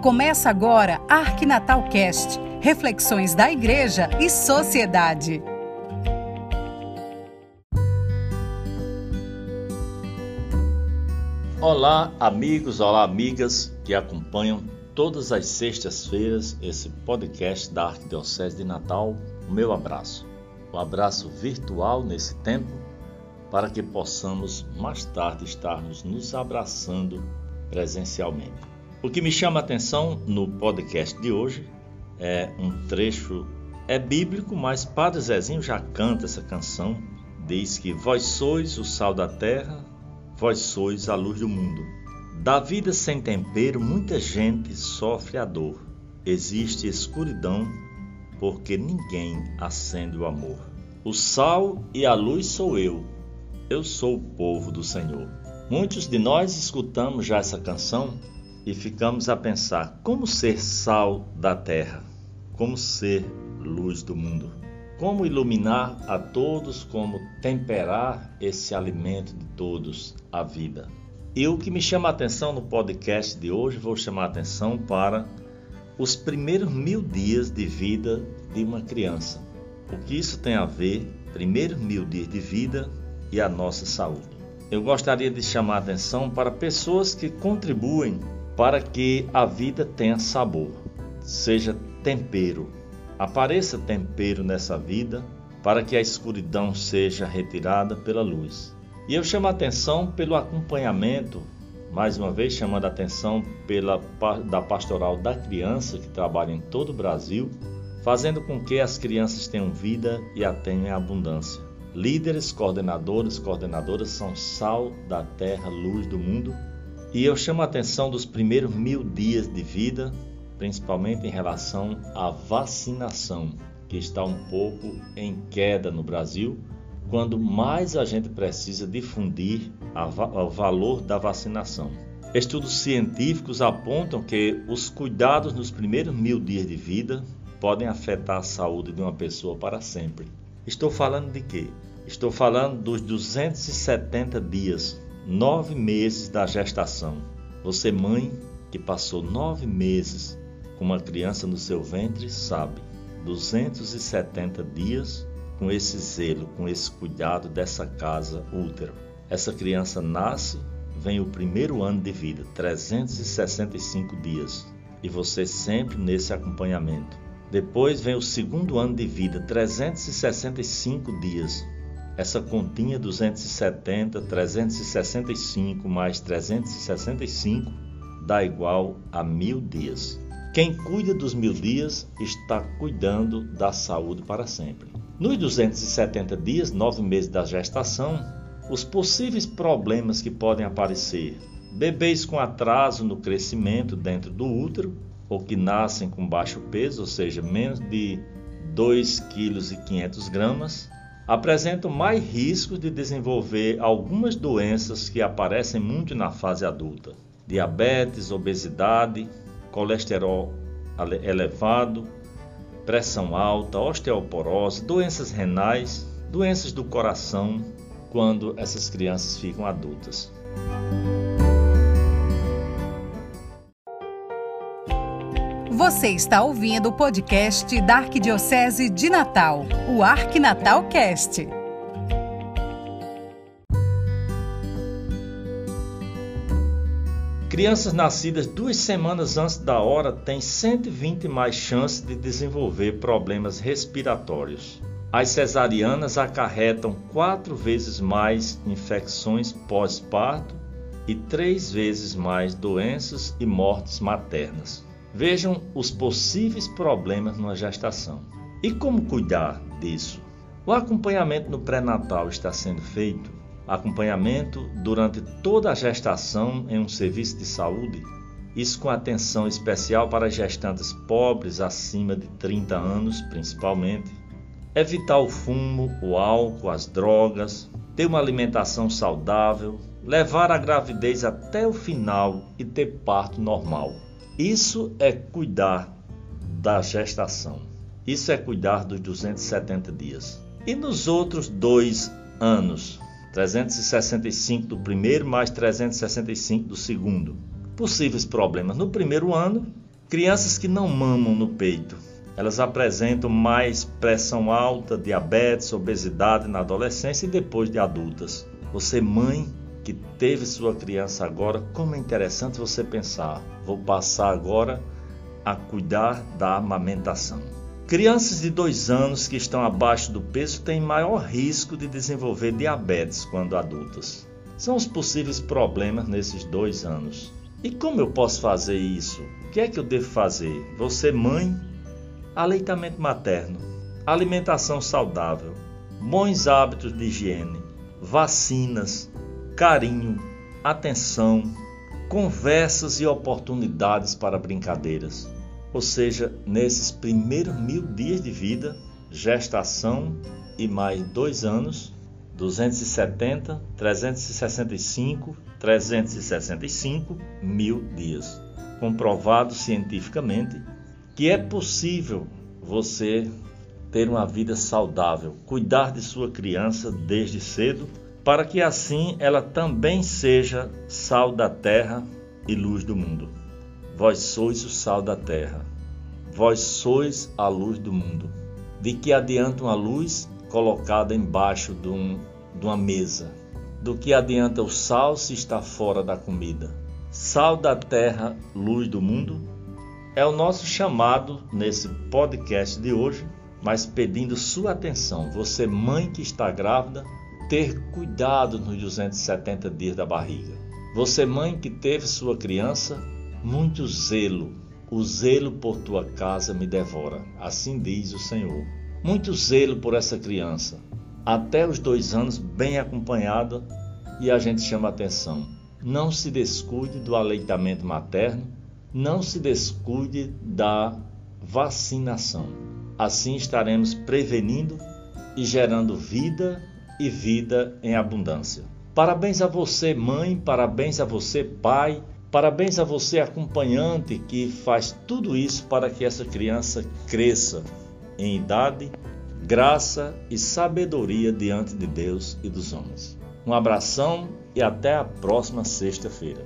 Começa agora Arquinatal Cast, reflexões da igreja e sociedade. Olá, amigos, olá, amigas que acompanham todas as sextas-feiras esse podcast da Arquidiocese de Natal. O meu abraço. Um abraço virtual nesse tempo para que possamos mais tarde estarmos nos abraçando presencialmente. O que me chama a atenção no podcast de hoje é um trecho, é bíblico, mas Padre Zezinho já canta essa canção. Diz que vós sois o sal da terra, vós sois a luz do mundo. Da vida sem tempero, muita gente sofre a dor. Existe escuridão porque ninguém acende o amor. O sal e a luz sou eu, eu sou o povo do Senhor. Muitos de nós escutamos já essa canção e ficamos a pensar como ser sal da terra, como ser luz do mundo, como iluminar a todos, como temperar esse alimento de todos, a vida. E o que me chama a atenção no podcast de hoje, vou chamar a atenção para os primeiros mil dias de vida de uma criança. O que isso tem a ver, primeiros mil dias de vida e a nossa saúde. Eu gostaria de chamar a atenção para pessoas que contribuem para que a vida tenha sabor, seja tempero. Apareça tempero nessa vida para que a escuridão seja retirada pela luz. E eu chamo a atenção pelo acompanhamento, mais uma vez chamando a atenção pela da pastoral da criança que trabalha em todo o Brasil, fazendo com que as crianças tenham vida e a tenham em abundância. Líderes, coordenadores, coordenadoras são sal da terra, luz do mundo e eu chamo a atenção dos primeiros mil dias de vida, principalmente em relação à vacinação, que está um pouco em queda no Brasil, quando mais a gente precisa difundir o valor da vacinação. Estudos científicos apontam que os cuidados nos primeiros mil dias de vida podem afetar a saúde de uma pessoa para sempre. Estou falando de quê? Estou falando dos 270 dias nove meses da gestação. Você, mãe, que passou nove meses com uma criança no seu ventre, sabe, 270 dias com esse zelo, com esse cuidado dessa casa útero. Essa criança nasce, vem o primeiro ano de vida, 365 dias, e você sempre nesse acompanhamento. Depois vem o segundo ano de vida, 365 dias, essa continha 270, 365 mais 365 dá igual a mil dias. Quem cuida dos mil dias está cuidando da saúde para sempre. Nos 270 dias, nove meses da gestação, os possíveis problemas que podem aparecer: bebês com atraso no crescimento dentro do útero, ou que nascem com baixo peso, ou seja, menos de 2,5 kg, apresentam mais riscos de desenvolver algumas doenças que aparecem muito na fase adulta: diabetes, obesidade, colesterol elevado, pressão alta, osteoporose, doenças renais, doenças do coração, quando essas crianças ficam adultas. Você está ouvindo o podcast da Arquidiocese de Natal, o Arquinatal Cast. Crianças nascidas duas semanas antes da hora têm 120 mais chances de desenvolver problemas respiratórios. As cesarianas acarretam quatro vezes mais infecções pós-parto e três vezes mais doenças e mortes maternas. Vejam os possíveis problemas numa gestação. E como cuidar disso? O acompanhamento no pré-natal está sendo feito, acompanhamento durante toda a gestação em um serviço de saúde, isso com atenção especial para gestantes pobres acima de 30 anos, principalmente. Evitar o fumo, o álcool, as drogas, ter uma alimentação saudável, levar a gravidez até o final e ter parto normal. Isso é cuidar da gestação. Isso é cuidar dos 270 dias. E nos outros dois anos, 365 do primeiro mais 365 do segundo. Possíveis problemas no primeiro ano, Crianças que não mamam no peito, elas apresentam mais pressão alta, diabetes, obesidade na adolescência e depois de adultas. Você, mãe, que teve sua criança agora, como é interessante você pensar: vou passar agora a cuidar da amamentação. Crianças de dois anos que estão abaixo do peso têm maior risco de desenvolver diabetes quando adultas. São os possíveis problemas nesses dois anos. E como eu posso fazer isso? O que é que eu devo fazer? Você, mãe, aleitamento materno, alimentação saudável, bons hábitos de higiene, vacinas, carinho, atenção, conversas e oportunidades para brincadeiras. Ou seja, nesses primeiros mil dias de vida, gestação e mais dois anos, 270, 365, 365 mil dias. Comprovado cientificamente que é possível você ter uma vida saudável, cuidar de sua criança desde cedo para que assim ela também seja sal da terra e luz do mundo. Vós sois o sal da terra, vós sois a luz do mundo. De que adianta uma luz colocada embaixo de, um, de uma mesa? Do que adianta o sal se está fora da comida? Sal da terra, luz do mundo, é o nosso chamado nesse podcast de hoje, mas pedindo sua atenção, você mãe que está grávida, ter cuidado nos 270 dias da barriga. Você, mãe que teve sua criança, muito zelo. O zelo por tua casa me devora. Assim diz o Senhor. Muito zelo por essa criança. Até os dois anos, bem acompanhada, e a gente chama atenção. Não se descuide do aleitamento materno, não se descuide da vacinação. Assim estaremos prevenindo e gerando vida e vida em abundância. Parabéns a você, mãe, parabéns a você, pai, parabéns a você, acompanhante, que faz tudo isso para que essa criança cresça em idade, graça e sabedoria diante de Deus e dos homens. Um abração e até a próxima sexta-feira.